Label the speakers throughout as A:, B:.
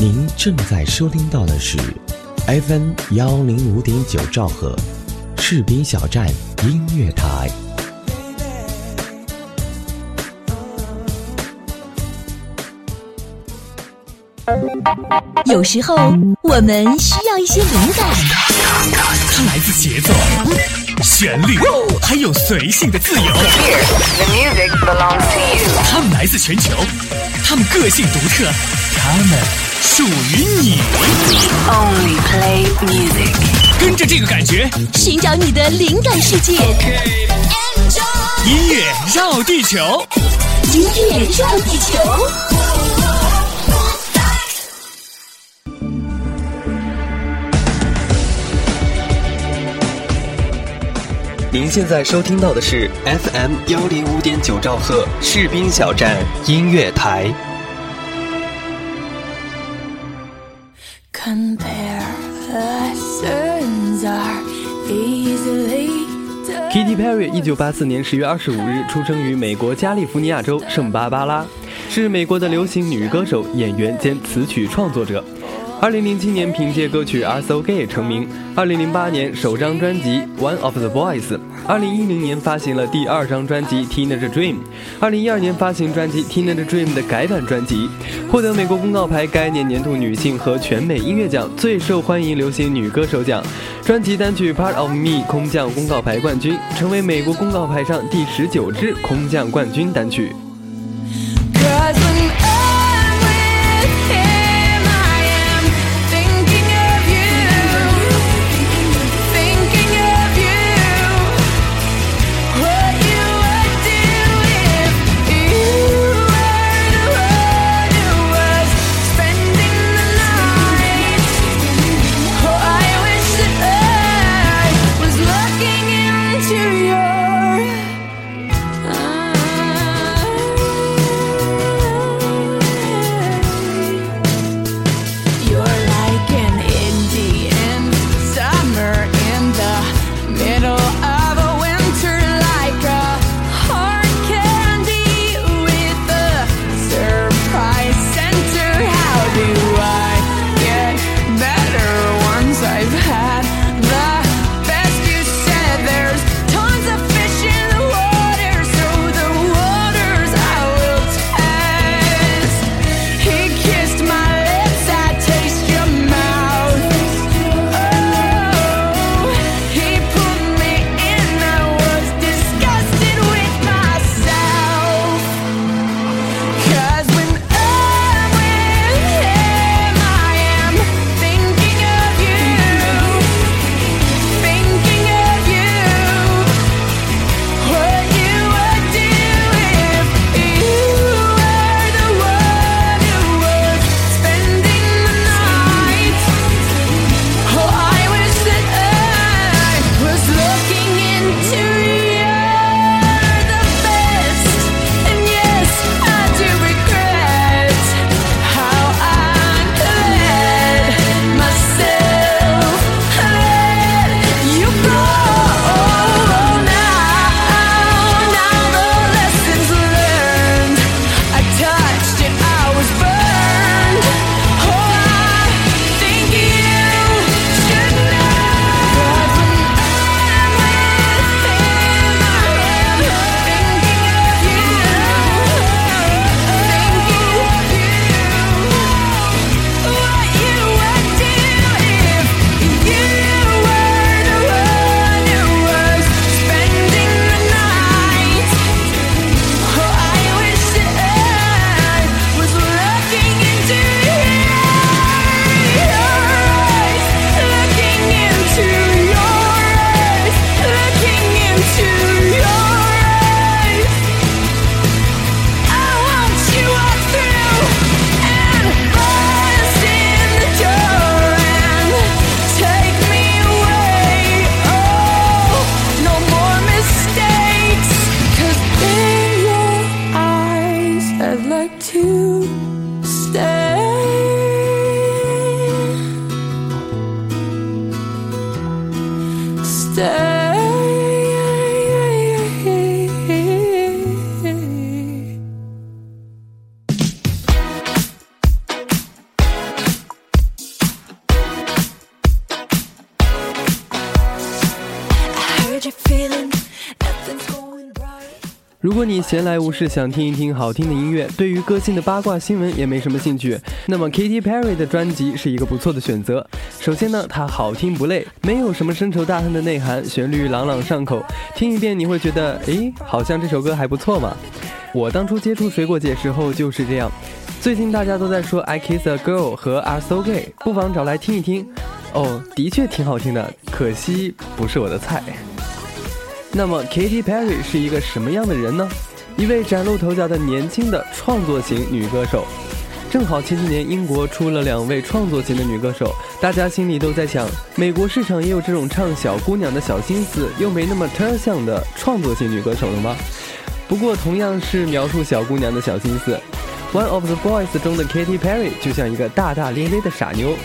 A: 您正在收听到的是 FM 幺零五点九兆赫，赤兵小站音乐台。
B: 有时候我们需要一些灵感，
C: 它来自节奏、旋律，还有随性的自由。它们来自全球，它们个性独特，他们属于你。跟着这个感觉，
B: 寻找你的灵感世界。
C: 音乐绕地球，
B: 音乐绕地球。
D: 您现在收听到的是 FM 幺零五点九兆赫士兵小站音乐台。
E: Katy Perry 一九八四年十月二十五日出生于美国加利福尼亚州圣巴巴拉，是美国的流行女歌手、演员兼词曲创作者。二零零七年凭借歌曲《ASO Gay》成名。二零零八年首张专辑《One of the Boys》。二零一零年发行了第二张专辑《Teenage Dream》。二零一二年发行专辑《Teenage Dream》的改版专辑，获得美国公告牌该年年度女性和全美音乐奖最受欢迎流行女歌手奖。专辑单曲《Part of Me》空降公告牌冠军，成为美国公告牌上第十九支空降冠军单曲。闲来无事想听一听好听的音乐，对于歌星的八卦新闻也没什么兴趣，那么 Katy Perry 的专辑是一个不错的选择。首先呢，它好听不累，没有什么深仇大恨的内涵，旋律朗朗上口，听一遍你会觉得，诶，好像这首歌还不错嘛。我当初接触水果姐时候就是这样。最近大家都在说 I Kiss a Girl 和 Are So Gay，不妨找来听一听。哦，的确挺好听的，可惜不是我的菜。那么，Katy Perry 是一个什么样的人呢？一位崭露头角的年轻的创作型女歌手。正好前几年英国出了两位创作型的女歌手，大家心里都在想，美国市场也有这种唱小姑娘的小心思又没那么特像的创作型女歌手了吗？不过，同样是描述小姑娘的小心思，《One of the Boys》中的 Katy Perry 就像一个大大咧咧的傻妞。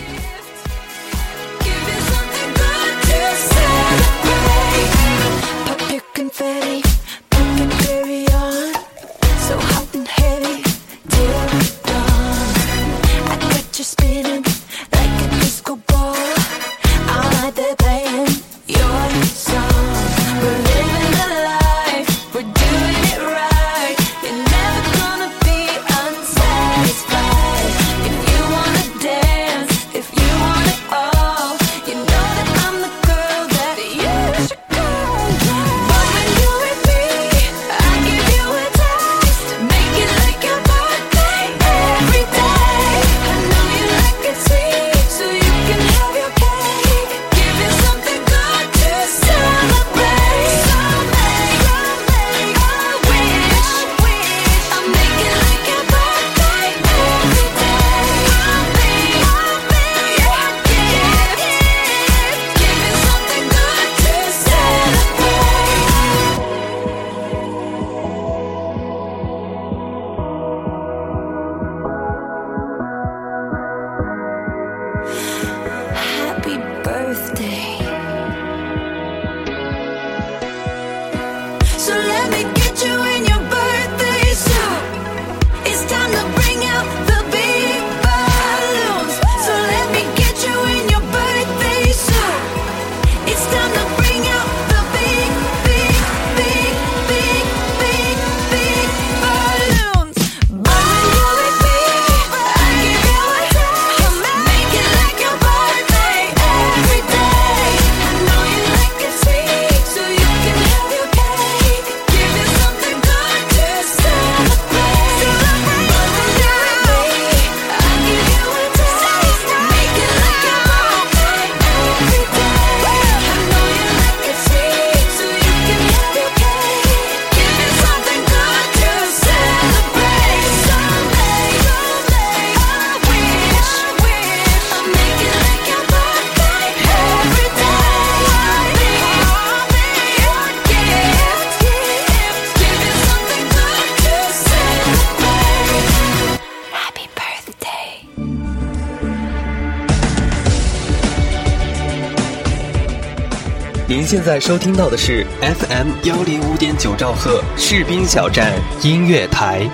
D: 您现在收听到的是 FM 幺零五点九兆赫士兵小站音乐台。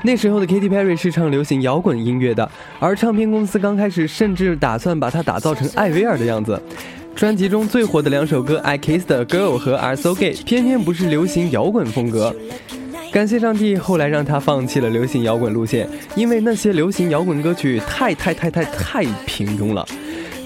E: 那时候的 Katy Perry 是唱流行摇滚音乐的，而唱片公司刚开始甚至打算把她打造成艾薇儿的样子。专辑中最火的两首歌《I Kissed a Girl》和《Are So Gay》偏偏不是流行摇滚风格。感谢上帝，后来让他放弃了流行摇滚路线，因为那些流行摇滚歌曲太太太太太平庸了。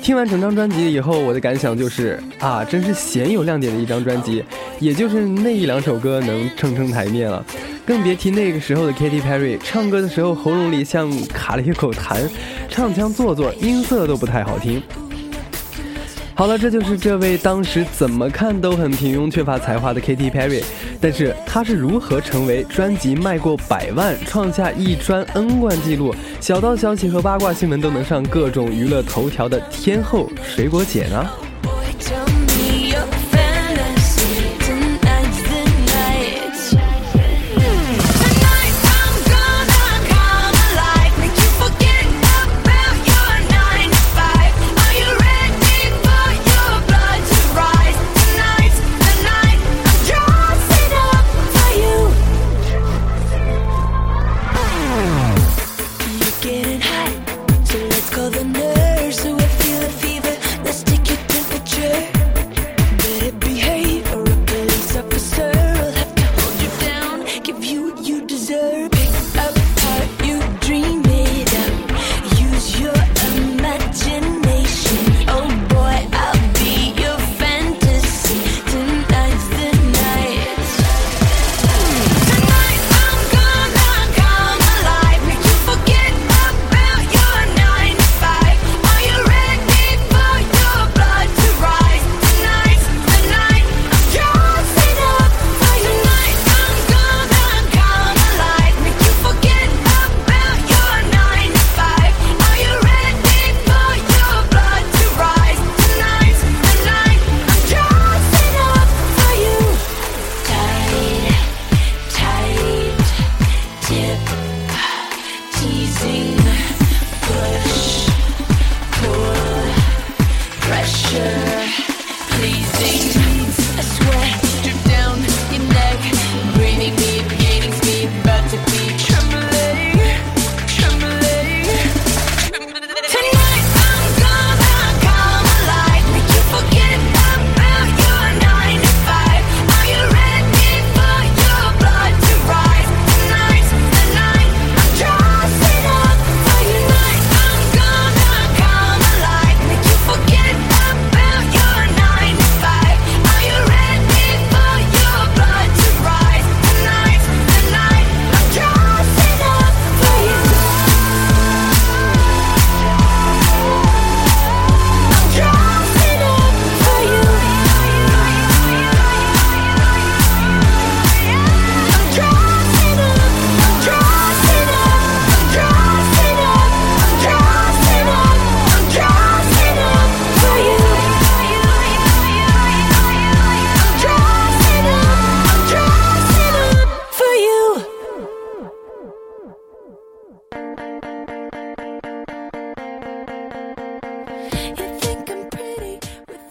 E: 听完整张专辑以后，我的感想就是啊，真是鲜有亮点的一张专辑。也就是那一两首歌能撑撑台面了，更别提那个时候的 Katy Perry，唱歌的时候喉咙里像卡了一口痰，唱腔做作，音色都不太好听。好了，这就是这位当时怎么看都很平庸、缺乏才华的 Katy Perry。但是她是如何成为专辑卖过百万、创下一专 N 冠记录、小道消息和八卦新闻都能上各种娱乐头条的天后水果姐呢？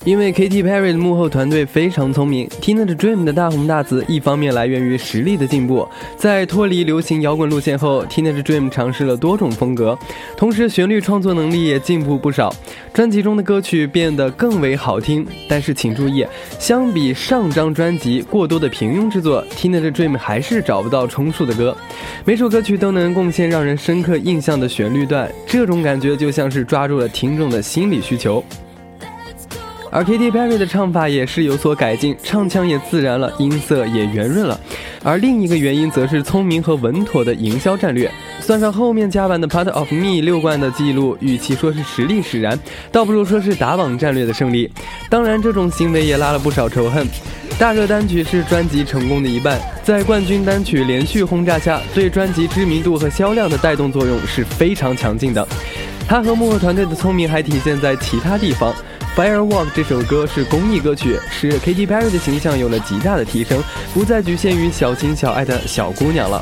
D: 因为 Katy Perry 的幕后团队非常聪明，Teenage Dream 的大红大紫，一方面来源于实力的进步，在脱离流行摇滚路线后，Teenage Dream 尝试了多种风格，同时旋律创作能力也进步不少，专辑中的歌曲变得更为好听。但是请注意，相比上张专辑过多的平庸之作，Teenage Dream 还是找不到充数的歌，每首歌曲都能贡献让人深刻印象的旋律段，这种感觉就像是抓住了听众的心理需求。而 Katy Perry 的唱法也是有所改进，唱腔也自然了，音色也圆润了。而另一个原因则是聪明和稳妥的营销战略。算上后面加版的《Part of Me》六冠的记录，与其说是实力使然，倒不如说是打榜战略的胜利。当然，这种行为也拉了不少仇恨。大热单曲是专辑成功的一半，在冠军单曲连续轰炸下，对专辑知名度和销量的带动作用是非常强劲的。他和幕后团队的聪明还体现在其他地方。Firework 这首歌是公益歌曲，使 Katy Perry 的形象有了极大的提升，不再局限于小情小爱的小姑娘了。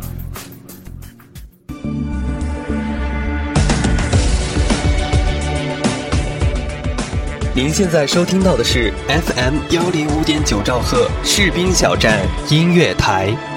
E: 您现在收听到的是 FM 幺零五点九兆赫士兵小站音乐台。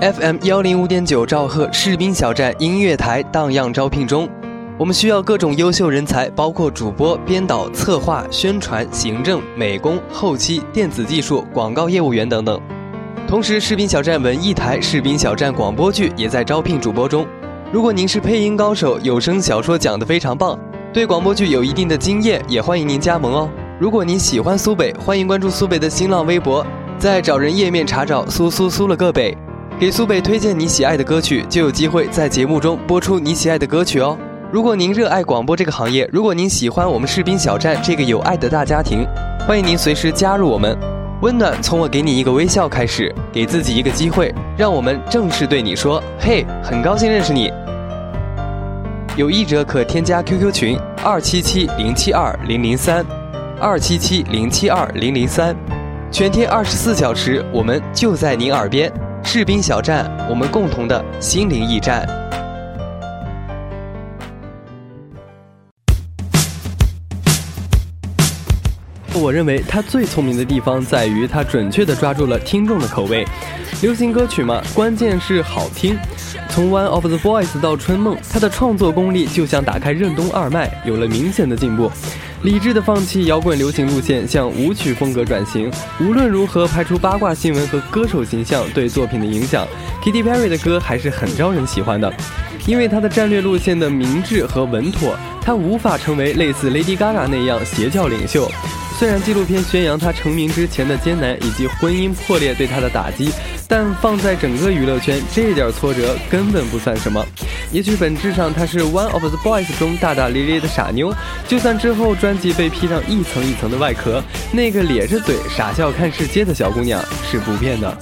D: FM 幺零五点九兆赫士兵小站音乐台荡漾招聘中，我们需要各种优秀人才，包括主播、编导、策划、宣传、行政、美工、后期、电子技术、广告业务员等等。同时，士兵小站文艺台、士兵小站广播剧也在招聘主播中。如果您是配音高手，有声小说讲得非常棒，对广播剧有一定的经验，也欢迎您加盟哦。如果您喜欢苏北，欢迎关注苏北的新浪微博，在找人页面查找苏苏苏了个北。给苏北推荐你喜爱的歌曲，就有机会在节目中播出你喜爱的歌曲哦。如果您热爱广播这个行业，如果您喜欢我们士兵小站这个有爱的大家庭，欢迎您随时加入我们。温暖从我给你一个微笑开始，给自己一个机会，让我们正式对你说：“嘿，很高兴认识你。”有意者可添加 QQ 群二七七零七二零零三，二七七零七二零零三，全天二十四小时，我们就在您耳边。士兵小站，我们共同的心灵驿站。
E: 我认为他最聪明的地方在于他准确地抓住了听众的口味。流行歌曲嘛，关键是好听。从《One of the Boys》到《春梦》，他的创作功力就像打开任督二脉，有了明显的进步。理智的放弃摇滚流行路线，向舞曲风格转型。无论如何排除八卦新闻和歌手形象对作品的影响，Katy Perry 的歌还是很招人喜欢的。因为他的战略路线的明智和稳妥，他无法成为类似 Lady Gaga 那样邪教领袖。虽然纪录片宣扬他成名之前的艰难以及婚姻破裂对他的打击，但放在整个娱乐圈，这点挫折根本不算什么。也许本质上他是 One of the Boys 中大大咧咧的傻妞，就算之后专辑被披上一层一层的外壳，那个咧着嘴傻笑看世界的小姑娘是不变的。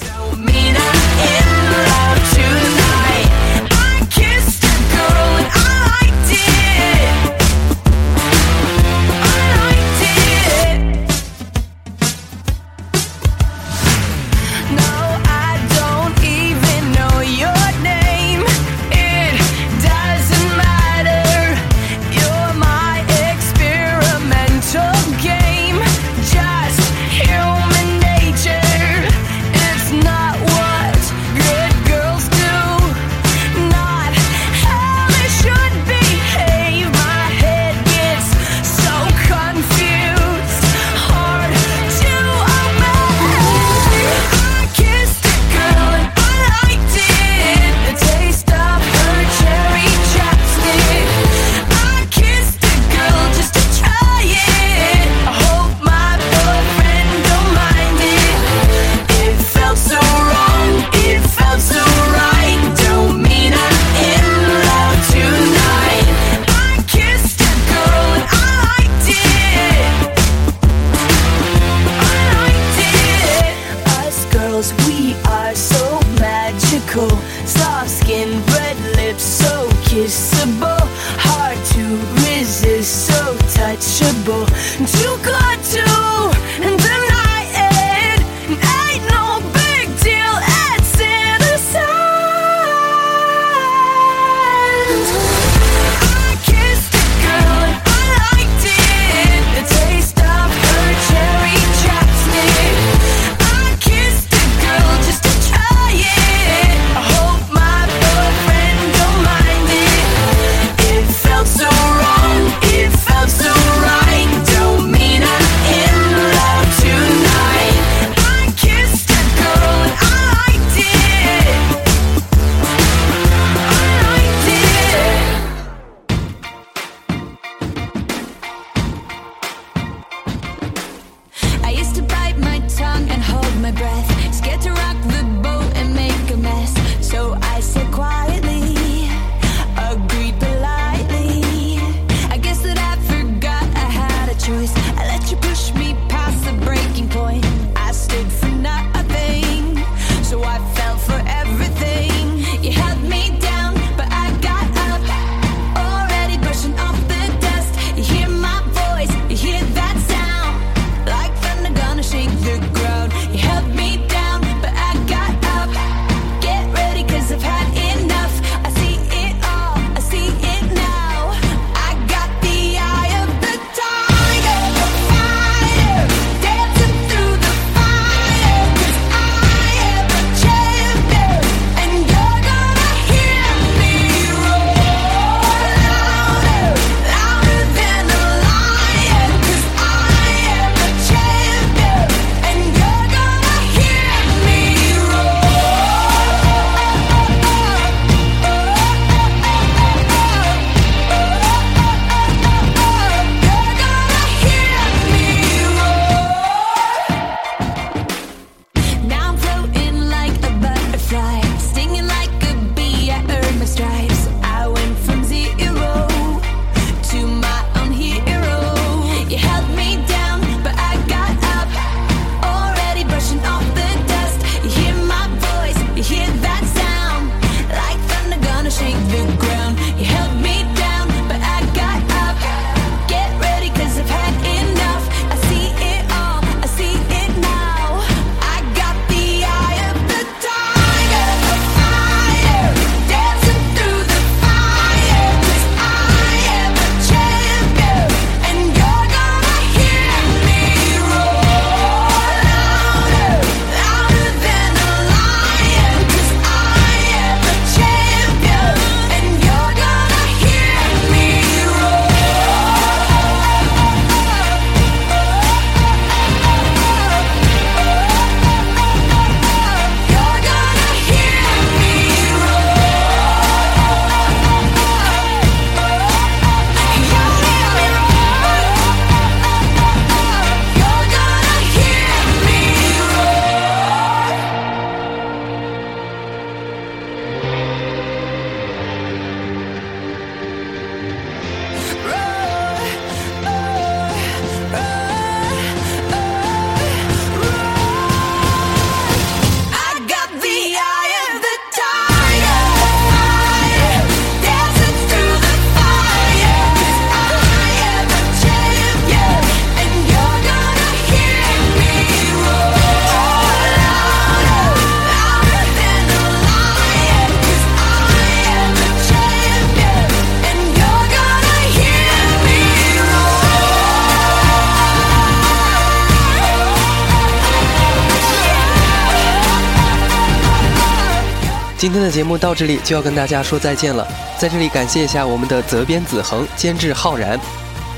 D: 今天的节目到这里就要跟大家说再见了，在这里感谢一下我们的责编子恒、监制浩然，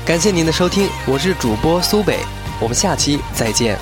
D: 感谢您的收听，我是主播苏北，我们下期再见。